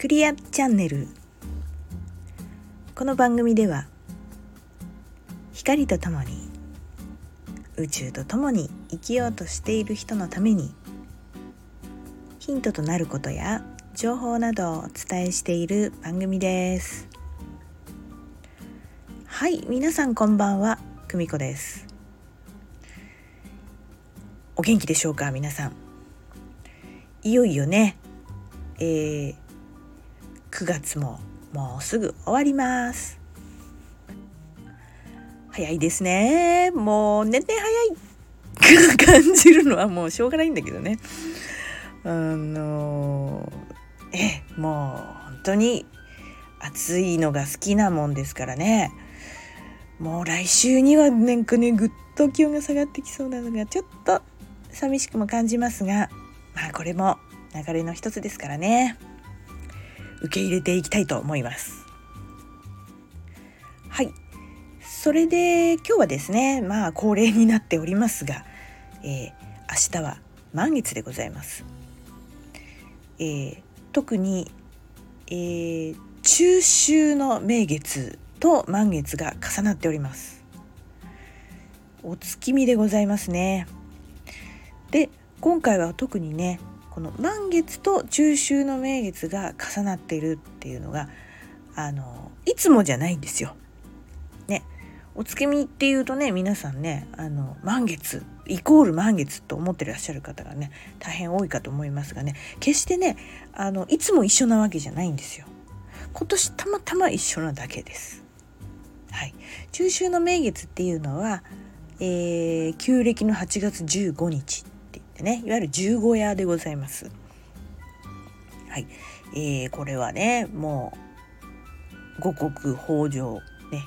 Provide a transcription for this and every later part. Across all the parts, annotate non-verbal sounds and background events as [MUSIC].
クリアチャンネル。この番組では光とともに宇宙とともに生きようとしている人のためにヒントとなることや情報などをお伝えしている番組です。はい皆さんこんばんは久美子です。お元気でしょうか皆さん。いよいよねえー、9月ももうすぐ終わります。早いですね。もう年々早い。感じるのはもうしょうがないんだけどね。あのえもう本当に暑いのが好きなもんですからね。もう来週にはなんかねぐっと気温が下がってきそうなのがちょっと寂しくも感じますがまあこれも流れの一つですからね。受け入れていきたいと思います。はい。それで今日はですねまあ恒例になっておりますが、えー、明日は満月でございます、えー、特に、えー、中秋の名月と満月が重なっております。お月見でございますね。で今回は特にねこの満月と中秋の名月が重なっているっていうのがあのいつもじゃないんですよ。ねお月見っていうとね皆さんねあの満月イコール満月と思ってらっしゃる方がね大変多いかと思いますがね決してねあのいつも一緒なわけじゃないんですよ。今年たまたま一緒なだけです。はい、中秋の名月っていうのは、えー、旧暦の8月15日ってねいわゆる十五夜でございます。はい、えー、これはねもう五穀豊穣ね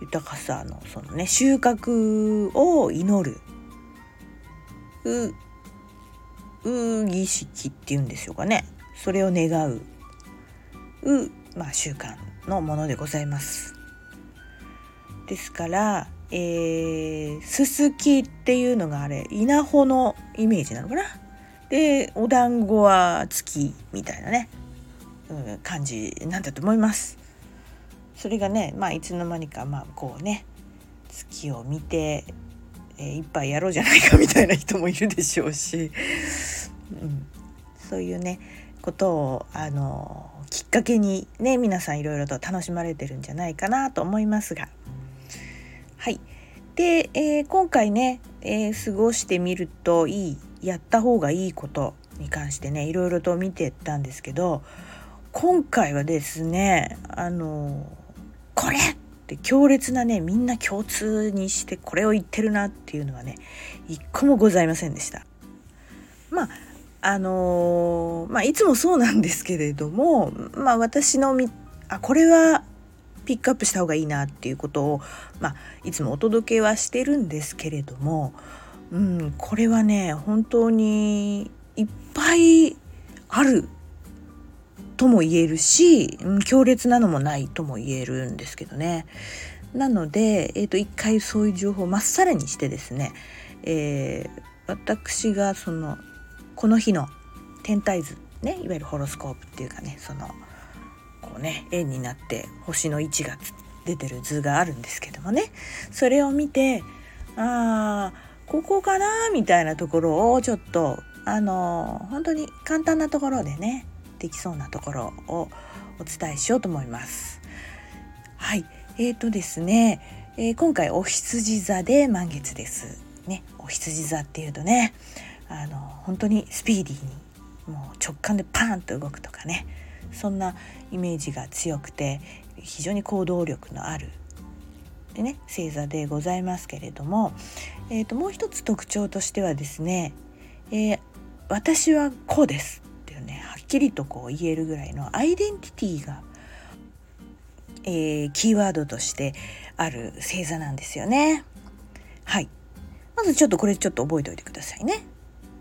豊かさのそのね収穫を祈るうう儀式っていうんでしょうかねそれを願うう、まあ、習慣のものでございます。ですからえー、すすきっていうのがあれ稲穂のイメージなのかな？でお団子は月みたいなね、うん、感じなんだと思いますそれがねまあいつの間にかまあこうね月を見て、えー、一杯やろうじゃないかみたいな人もいるでしょうし、うん、そういうねことをあのきっかけにね皆さんいろいろと楽しまれてるんじゃないかなと思いますが。はいで、えー、今回ね、えー、過ごしてみるといいやった方がいいことに関してねいろいろと見てたんですけど今回はですねあのこれって強烈なねみんな共通にしてこれを言ってるなっていうのはね一個もございませんでした。まああの、まあいつもそうなんですけれどもまあ私のみあこれはピックアップした方がいいなっていうことを、まあ、いつもお届けはしてるんですけれども、うん、これはね本当にいっぱいあるとも言えるし、うん、強烈なのもないとも言えるんですけどね。なので、えーと、一回そういう情報をまっさらにしてですね、えー、私がそのこの日の天体図ねいわゆるホロスコープっていうかねそのこうね円になって星の位置が出てる図があるんですけどもねそれを見てあここかなみたいなところをちょっとあの本当に簡単なところでねできそうなところをお伝えしようと思います。はいえーとですね、えー、今回お羊座で満月です。ね、お羊座っていうとねあの本当にスピーディーにもう直感でパーンと動くとかねそんなイメージが強くて非常に行動力のあるでね星座でございますけれども、えー、ともう一つ特徴としてはですね、えー、私はこうですっていうねはっきりとこう言えるぐらいのアイデンティティが、えー、キーワードとしてある星座なんですよね。はいまずちょっとこれちょっと覚えておいてくださいね。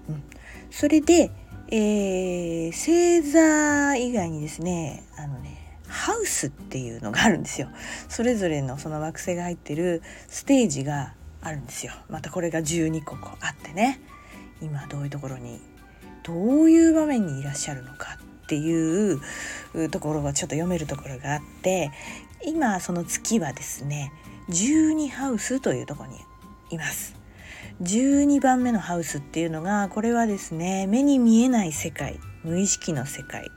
うん、それで、えー、星座以外にですねあのねハウスっていうのがあるんですよ。それぞれのその惑星が入ってるステージがあるんですよ。またこれが12個あってね。今どういうところにどういう場面にいらっしゃるのかっていうところがちょっと読めるところがあって今その月はですね12ハウスというとこにいます。12番目のハウスっていうのがこれはですね目に見えない世界無意識の世界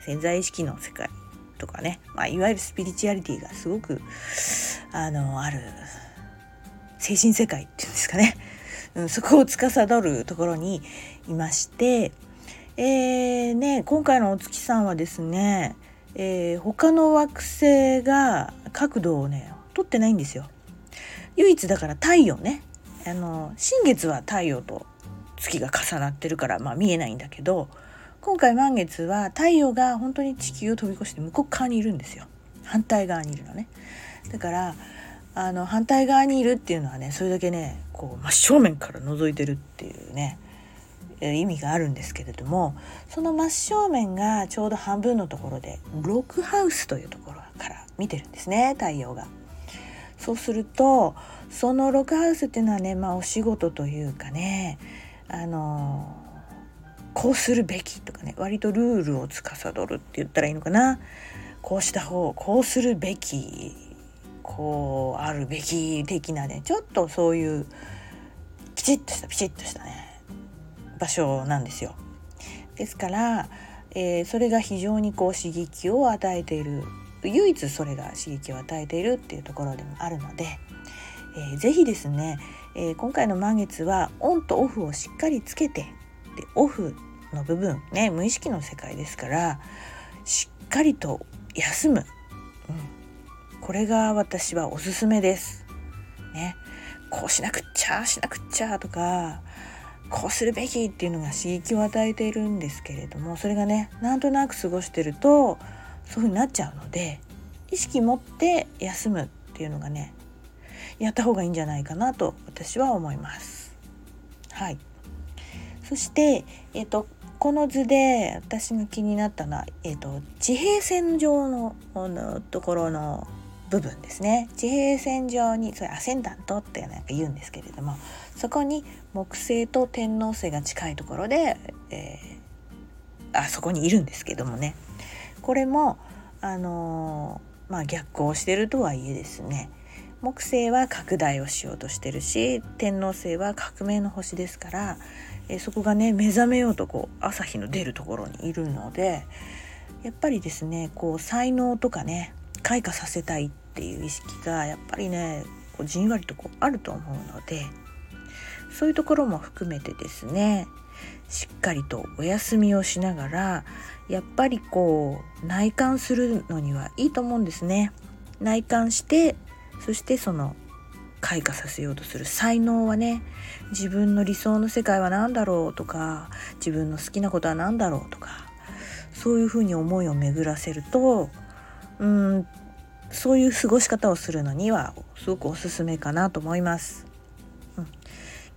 潜在意識の世界とかね、まあ、いわゆるスピリチュアリティがすごくあのある精神世界っていうんですかね、[LAUGHS] うん、そこを司るところにいましてえーね、今回のお月さんはですね、えー、他の惑星が角度をね取ってないんですよ。唯一だから太陽ねあの新月は太陽と月が重なってるから、まあ、見えないんだけど今回満月は太陽が本当に地球を飛び越して向こう側にいるんですよ反対側にいるのねだからあの反対側にいるっていうのはねそれだけねこう真正面から覗いてるっていうね意味があるんですけれどもその真正面がちょうど半分のところでロックハウスというところから見てるんですね太陽が。そうするとそのロックハウスっていうのはね、まあ、お仕事というかねあのこうするべきとかね割とルールを司るって言ったらいいのかなこうした方こうするべきこうあるべき的なねちょっとそういうきちっとしたピチッとしたね場所なんですよ。ですから、えー、それが非常にこう刺激を与えている唯一それが刺激を与えているっていうところでもあるので、えー、ぜひですね、えー、今回の満月はオンとオフをしっかりつけてでオフの部分ね無意識の世界ですからしっかりと休む、うん、これが私はおすすめです。ね、こうしなくっちゃしなくっちゃとかこうするべきっていうのが刺激を与えているんですけれどもそれがねなんとなく過ごしてるとそういう風になっちゃうので意識持って休むっていうのがねやった方がいいんじゃないかなと私は思います。はい、そして、えーと、この図で私が気になったのは、えーと、地平線上ののところの部分ですね。地平線上にそれアセンダントってなんか言うんですけれどもそこに木星と天王星が近いところで、えー、あそこにいるんですけどもね。これもあのー、まあ逆行してるとはいえですね。木星は拡大をしようとしてるし天王星は革命の星ですから、えそこがね目覚めようとこう朝日の出るところにいるのでやっぱりですねこう才能とかね開花させたいっていう意識がやっぱりねこうじんわりとこうあると思うのでそういうところも含めてですねしっかりとお休みをしながらやっぱりこう内観するのにはいいと思うんですね。内観してそしてその開花させようとする才能はね自分の理想の世界は何だろうとか自分の好きなことは何だろうとかそういうふうに思いを巡らせるとうんそういう過ごし方をするのにはすごくおすすめかなと思います。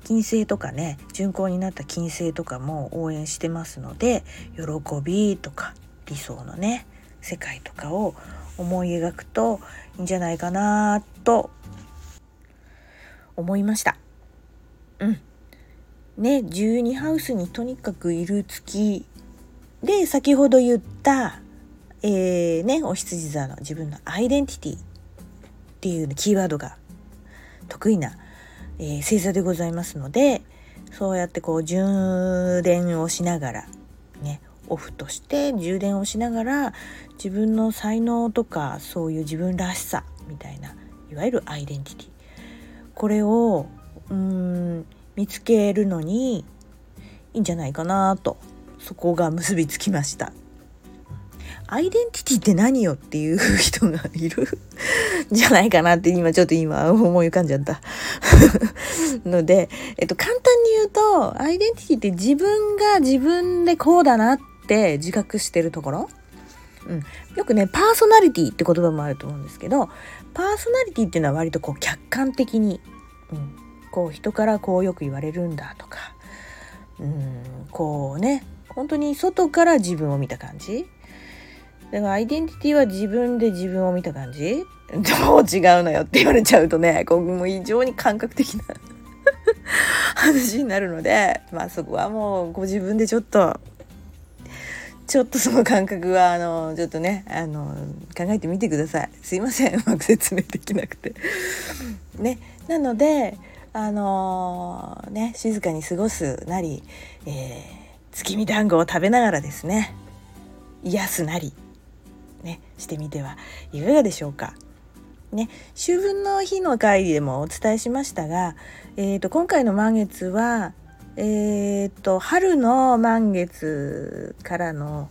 金星とかね巡行になった金星とかも応援してますので喜びとか理想のね世界とかを思い描くといいんじゃないかなと思いました。うん。ね、12ハウスにとにかくいる月で先ほど言った、えー、ね、お羊座の自分のアイデンティティっていうキーワードが得意な、えー、星座でございますのでそうやってこう充電をしながらねオフとして充電をしながら自分の才能とかそういう自分らしさみたいないわゆるアイデンティティこれをうん見つけるのにいいんじゃないかなとそこが結びつきました。アイデンティティって何よっていう人がいる？[LAUGHS] じゃないかなって今ちょっと今思い浮かんじゃった。[LAUGHS] ので、えっと簡単に言うと、アイデンティティって自分が自分でこうだなって自覚してるところ？うん、よくねパーソナリティって言葉もあると思うんですけどパーソナリティっていうのは割とこう客観的に、うん、こう人からこうよく言われるんだとか、うん、こうね本当に外から自分を見た感じ。だからアイデンティティは自分で自分を見た感じ？[LAUGHS] どう違うのよって言われちゃうとねこもう非常に感覚的な [LAUGHS] 話になるのでまあそこはもうご自分でちょっとちょっとその感覚はあのちょっとねあの考えてみてください。すいません。うまく説明できなくて。ね。なのであのー、ね静かに過ごすなり、えー、月見団子を食べながらですね癒すなり。ねしてみてはいかがでしょうか。ね、秋分の日の会でもお伝えしましたが、えーと、今回の満月は、えーと、春の満月からの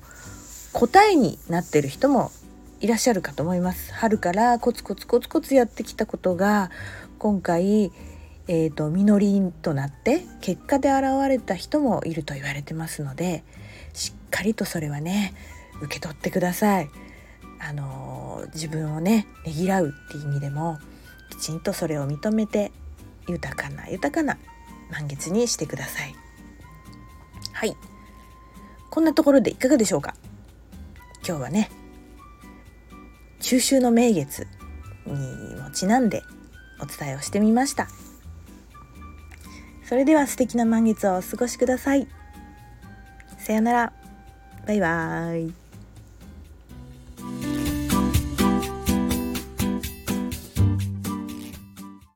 答えになってる人もいらっしゃるかと思います。春からコツコツコツコツやってきたことが今回、えーと、実りとなって結果で現れた人もいると言われてますのでしっかりとそれはね受け取ってください。あの自分をねねぎらうっていう意味でもきちんとそれを認めて豊かな豊かな満月にしてください。はい。こんなところでいかがでしょうか？今日はね中秋の名月にもちなんでお伝えをしてみました。それでは素敵な満月をお過ごしください。さよなら。バイバーイ。